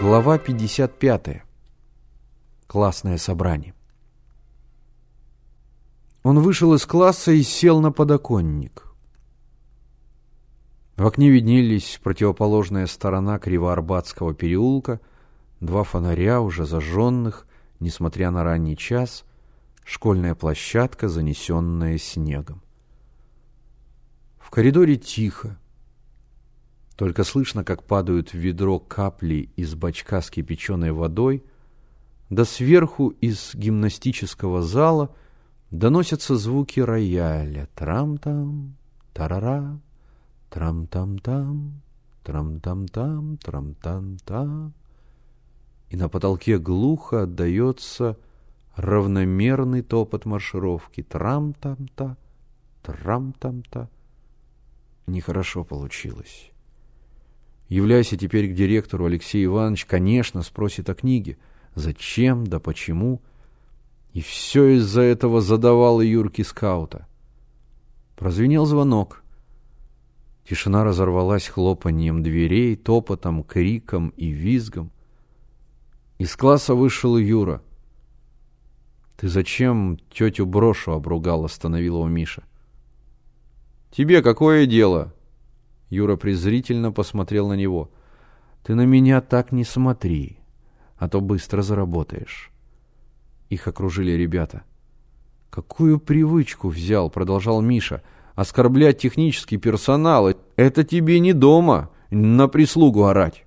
Глава 55. Классное собрание. Он вышел из класса и сел на подоконник. В окне виднелись противоположная сторона Кривоарбатского переулка, два фонаря, уже зажженных, несмотря на ранний час, школьная площадка, занесенная снегом. В коридоре тихо. Только слышно, как падают в ведро капли из бачка с кипяченой водой, да сверху из гимнастического зала доносятся звуки рояля. Трам-там, тарара, трам-там-там, трам-там-там, трам-там-там. И на потолке глухо отдается равномерный топот маршировки. Трам-там-та, трам-там-та. Нехорошо получилось. Являйся теперь к директору, Алексей Иванович, конечно, спросит о книге. Зачем, да почему? И все из-за этого задавал и Юрки скаута. Прозвенел звонок. Тишина разорвалась хлопаньем дверей, топотом, криком и визгом. Из класса вышел Юра. «Ты зачем тетю Брошу обругал?» — остановил его Миша. «Тебе какое дело?» Юра презрительно посмотрел на него. «Ты на меня так не смотри, а то быстро заработаешь». Их окружили ребята. «Какую привычку взял?» — продолжал Миша. «Оскорблять технический персонал — это тебе не дома, на прислугу орать».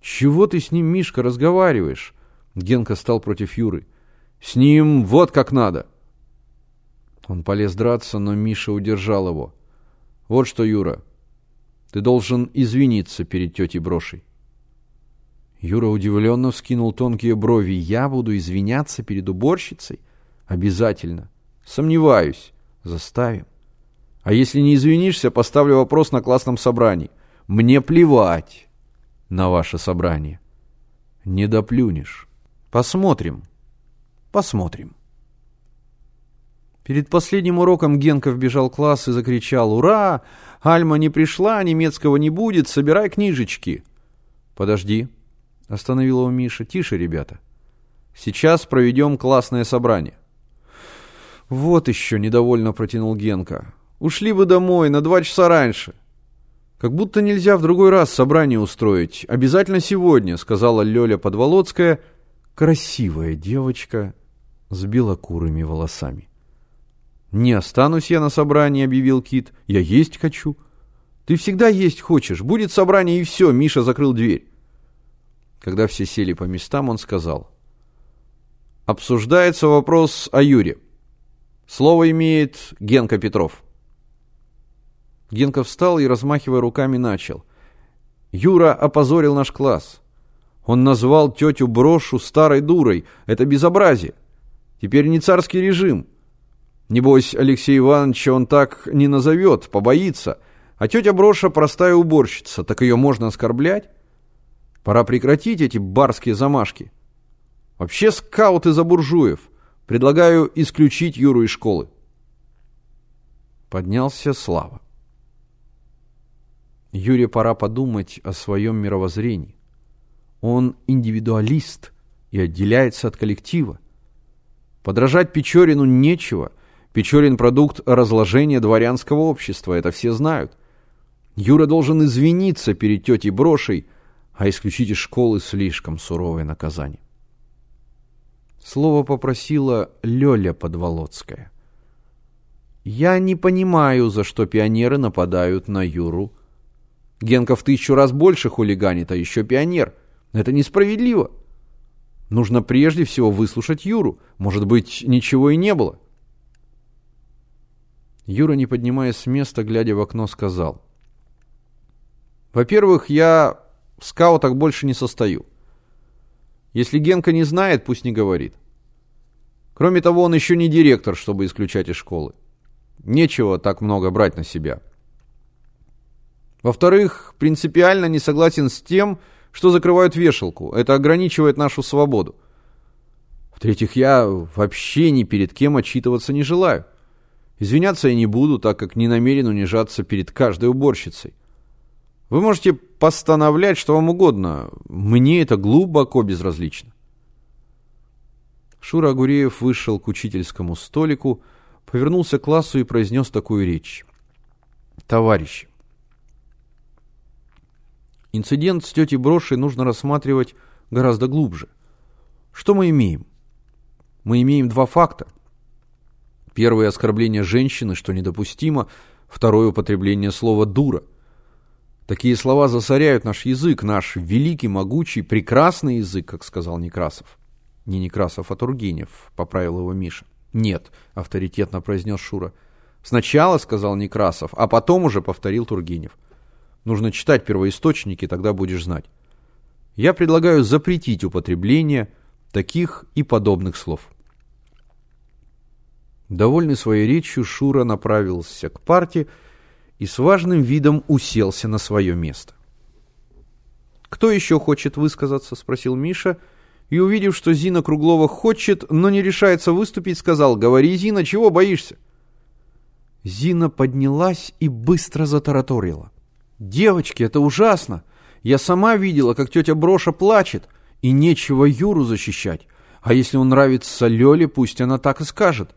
«Чего ты с ним, Мишка, разговариваешь?» Генка стал против Юры. «С ним вот как надо!» Он полез драться, но Миша удержал его. Вот что, Юра, ты должен извиниться перед тетей Брошей. Юра удивленно вскинул тонкие брови. Я буду извиняться перед уборщицей? Обязательно. Сомневаюсь. Заставим. А если не извинишься, поставлю вопрос на классном собрании. Мне плевать на ваше собрание. Не доплюнешь. Посмотрим. Посмотрим. Перед последним уроком Генка вбежал в класс и закричал «Ура! Альма не пришла, немецкого не будет, собирай книжечки!» «Подожди», — остановил его Миша. «Тише, ребята. Сейчас проведем классное собрание». «Вот еще», — недовольно протянул Генка. «Ушли бы домой на два часа раньше». «Как будто нельзя в другой раз собрание устроить. Обязательно сегодня», — сказала Лёля Подволоцкая, красивая девочка с белокурыми волосами. «Не останусь я на собрании», — объявил Кит. «Я есть хочу». «Ты всегда есть хочешь. Будет собрание и все», — Миша закрыл дверь. Когда все сели по местам, он сказал. «Обсуждается вопрос о Юре. Слово имеет Генка Петров». Генка встал и, размахивая руками, начал. «Юра опозорил наш класс. Он назвал тетю Брошу старой дурой. Это безобразие. Теперь не царский режим». Небось, Алексей Иванович он так не назовет, побоится. А тетя Броша простая уборщица, так ее можно оскорблять? Пора прекратить эти барские замашки. Вообще скауты за буржуев. Предлагаю исключить Юру из школы. Поднялся Слава. Юре пора подумать о своем мировоззрении. Он индивидуалист и отделяется от коллектива. Подражать Печорину нечего – Печорин – продукт разложения дворянского общества, это все знают. Юра должен извиниться перед тетей Брошей, а исключить из школы слишком суровое наказание. Слово попросила Лёля Подволоцкая. «Я не понимаю, за что пионеры нападают на Юру. Генка в тысячу раз больше хулиганит, а еще пионер. Это несправедливо. Нужно прежде всего выслушать Юру. Может быть, ничего и не было». Юра, не поднимаясь с места, глядя в окно, сказал. «Во-первых, я в скаутах больше не состою. Если Генка не знает, пусть не говорит. Кроме того, он еще не директор, чтобы исключать из школы. Нечего так много брать на себя. Во-вторых, принципиально не согласен с тем, что закрывают вешалку. Это ограничивает нашу свободу. В-третьих, я вообще ни перед кем отчитываться не желаю. Извиняться я не буду, так как не намерен унижаться перед каждой уборщицей. Вы можете постановлять что вам угодно. Мне это глубоко безразлично. Шура Агуреев вышел к учительскому столику, повернулся к классу и произнес такую речь. Товарищи, инцидент с тетей Брошей нужно рассматривать гораздо глубже. Что мы имеем? Мы имеем два факта. Первое – оскорбление женщины, что недопустимо. Второе – употребление слова «дура». Такие слова засоряют наш язык, наш великий, могучий, прекрасный язык, как сказал Некрасов. Не Некрасов, а Тургенев, поправил его Миша. Нет, авторитетно произнес Шура. Сначала сказал Некрасов, а потом уже повторил Тургенев. Нужно читать первоисточники, тогда будешь знать. Я предлагаю запретить употребление таких и подобных слов. Довольный своей речью, Шура направился к парте и с важным видом уселся на свое место. «Кто еще хочет высказаться?» – спросил Миша. И, увидев, что Зина Круглова хочет, но не решается выступить, сказал «Говори, Зина, чего боишься?» Зина поднялась и быстро затараторила. «Девочки, это ужасно! Я сама видела, как тетя Броша плачет, и нечего Юру защищать. А если он нравится Лёле, пусть она так и скажет.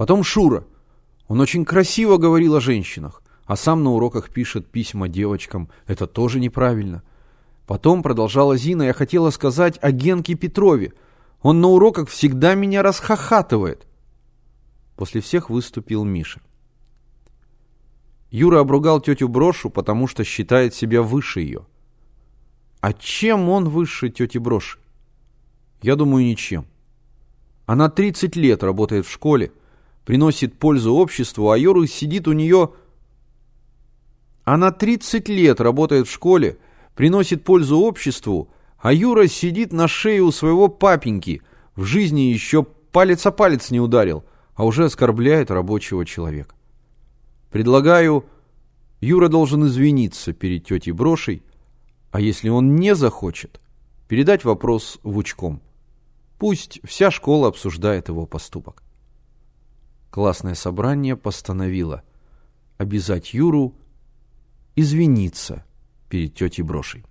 Потом Шура. Он очень красиво говорил о женщинах, а сам на уроках пишет письма девочкам. Это тоже неправильно. Потом, продолжала Зина, я хотела сказать о Генке Петрове. Он на уроках всегда меня расхохатывает. После всех выступил Миша. Юра обругал тетю Брошу, потому что считает себя выше ее. А чем он выше тети Броши? Я думаю, ничем. Она 30 лет работает в школе, приносит пользу обществу, а Юра сидит у нее... Она 30 лет работает в школе, приносит пользу обществу, а Юра сидит на шее у своего папеньки, в жизни еще палец о палец не ударил, а уже оскорбляет рабочего человека. Предлагаю, Юра должен извиниться перед тетей Брошей, а если он не захочет, передать вопрос Вучком. Пусть вся школа обсуждает его поступок. Классное собрание постановило обязать Юру извиниться перед тетей Брошей.